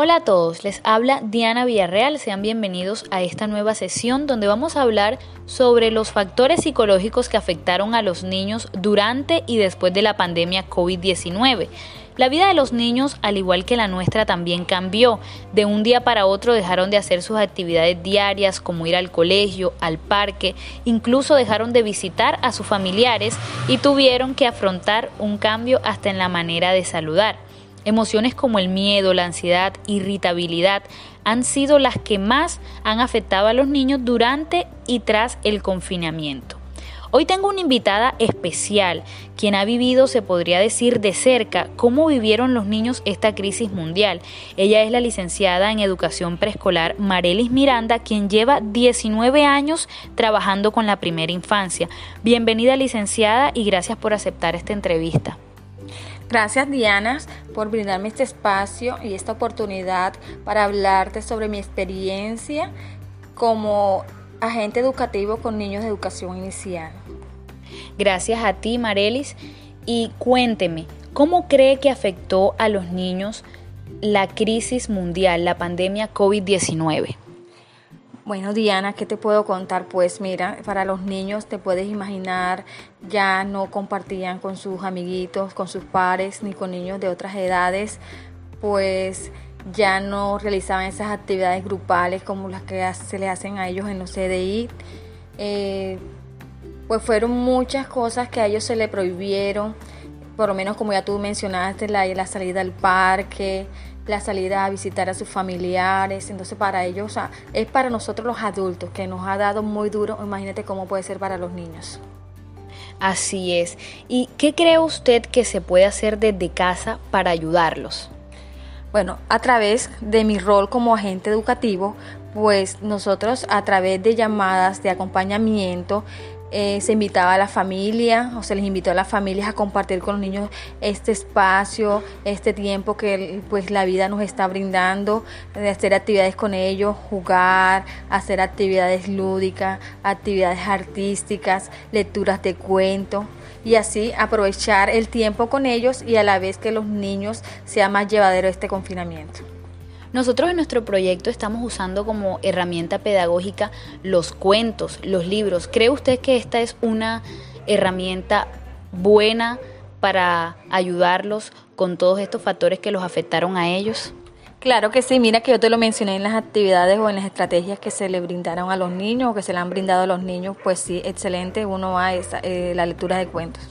Hola a todos, les habla Diana Villarreal, sean bienvenidos a esta nueva sesión donde vamos a hablar sobre los factores psicológicos que afectaron a los niños durante y después de la pandemia COVID-19. La vida de los niños, al igual que la nuestra, también cambió. De un día para otro dejaron de hacer sus actividades diarias como ir al colegio, al parque, incluso dejaron de visitar a sus familiares y tuvieron que afrontar un cambio hasta en la manera de saludar. Emociones como el miedo, la ansiedad, irritabilidad han sido las que más han afectado a los niños durante y tras el confinamiento. Hoy tengo una invitada especial, quien ha vivido, se podría decir, de cerca cómo vivieron los niños esta crisis mundial. Ella es la licenciada en educación preescolar Marelis Miranda, quien lleva 19 años trabajando con la primera infancia. Bienvenida licenciada y gracias por aceptar esta entrevista. Gracias Diana por brindarme este espacio y esta oportunidad para hablarte sobre mi experiencia como agente educativo con niños de educación inicial. Gracias a ti Marelis y cuénteme, ¿cómo cree que afectó a los niños la crisis mundial, la pandemia COVID-19? Bueno, Diana, ¿qué te puedo contar? Pues mira, para los niños te puedes imaginar, ya no compartían con sus amiguitos, con sus pares, ni con niños de otras edades, pues ya no realizaban esas actividades grupales como las que se le hacen a ellos en los CDI. Eh, pues fueron muchas cosas que a ellos se le prohibieron, por lo menos como ya tú mencionaste, la, la salida al parque, la salida a visitar a sus familiares. Entonces para ellos, es para nosotros los adultos que nos ha dado muy duro. Imagínate cómo puede ser para los niños. Así es. ¿Y qué cree usted que se puede hacer desde casa para ayudarlos? Bueno, a través de mi rol como agente educativo, pues nosotros a través de llamadas de acompañamiento eh, se invitaba a la familia o se les invitó a las familias a compartir con los niños este espacio, este tiempo que pues la vida nos está brindando, de hacer actividades con ellos, jugar, hacer actividades lúdicas, actividades artísticas, lecturas de cuentos y así aprovechar el tiempo con ellos y a la vez que los niños sea más llevadero este confinamiento. Nosotros en nuestro proyecto estamos usando como herramienta pedagógica los cuentos, los libros. ¿Cree usted que esta es una herramienta buena para ayudarlos con todos estos factores que los afectaron a ellos? Claro que sí, mira que yo te lo mencioné en las actividades o en las estrategias que se le brindaron a los niños o que se le han brindado a los niños, pues sí, excelente, uno va a eh, la lectura de cuentos.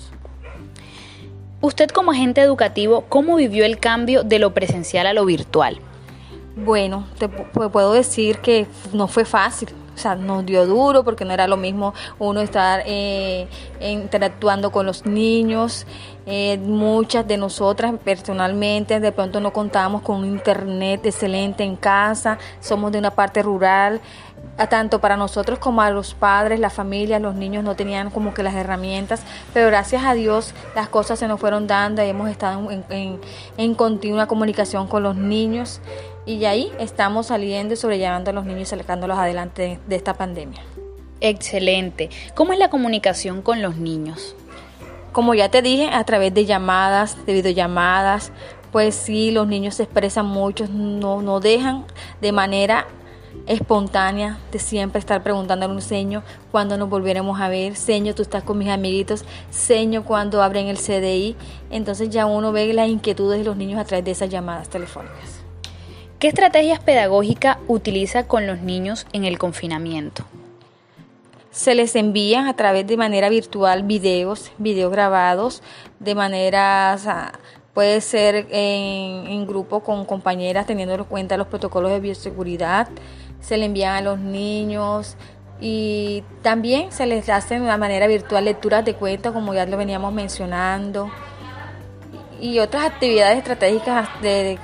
Usted como agente educativo, ¿cómo vivió el cambio de lo presencial a lo virtual? Bueno, te puedo decir que no fue fácil. O sea, nos dio duro porque no era lo mismo uno estar eh, interactuando con los niños. Eh, muchas de nosotras personalmente de pronto no contábamos con un internet excelente en casa, somos de una parte rural, tanto para nosotros como a los padres, la familia, los niños no tenían como que las herramientas, pero gracias a Dios las cosas se nos fueron dando y hemos estado en, en continua comunicación con los niños y ahí estamos saliendo y sobrellevando a los niños y sacándolos adelante de, esta pandemia. Excelente. ¿Cómo es la comunicación con los niños? Como ya te dije, a través de llamadas, de videollamadas, pues sí, los niños se expresan mucho, no, no dejan de manera espontánea de siempre estar preguntando a un seño cuándo nos volveremos a ver, seño, tú estás con mis amiguitos, seño, cuando abren el CDI. Entonces ya uno ve las inquietudes de los niños a través de esas llamadas telefónicas. ¿Qué estrategias pedagógicas utiliza con los niños en el confinamiento? Se les envían a través de manera virtual videos, videos grabados, de manera, puede ser en, grupo con compañeras teniendo en cuenta los protocolos de bioseguridad, se le envían a los niños y también se les hacen de manera virtual lecturas de cuentos como ya lo veníamos mencionando y otras actividades estratégicas de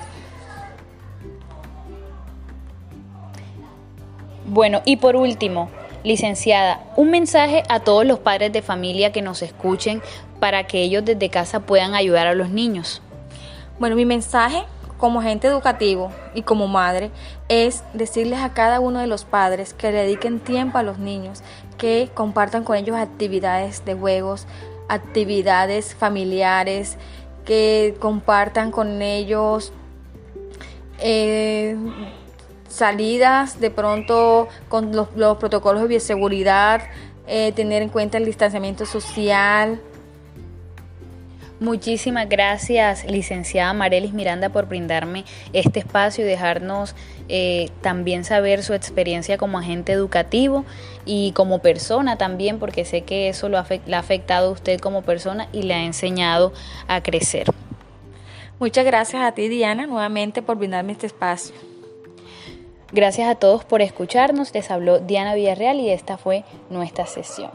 Bueno, y por último, licenciada, un mensaje a todos los padres de familia que nos escuchen para que ellos desde casa puedan ayudar a los niños. Bueno, mi mensaje como agente educativo y como madre es decirles a cada uno de los padres que le dediquen tiempo a los niños, que compartan con ellos actividades de juegos, actividades familiares, que compartan con ellos eh, salidas de pronto con los, protocolos de bioseguridad, eh, tener en cuenta el distanciamiento social. Muchísimas gracias, licenciada Marelis Miranda, por brindarme este espacio y dejarnos eh, también saber su experiencia como agente educativo y como persona también, porque sé que eso lo ha, le ha afectado a usted como persona y le ha enseñado a crecer. Muchas gracias a ti, Diana, nuevamente por brindarme este espacio. Gracias a todos por escucharnos. Les habló Diana Villarreal y esta fue nuestra sesión.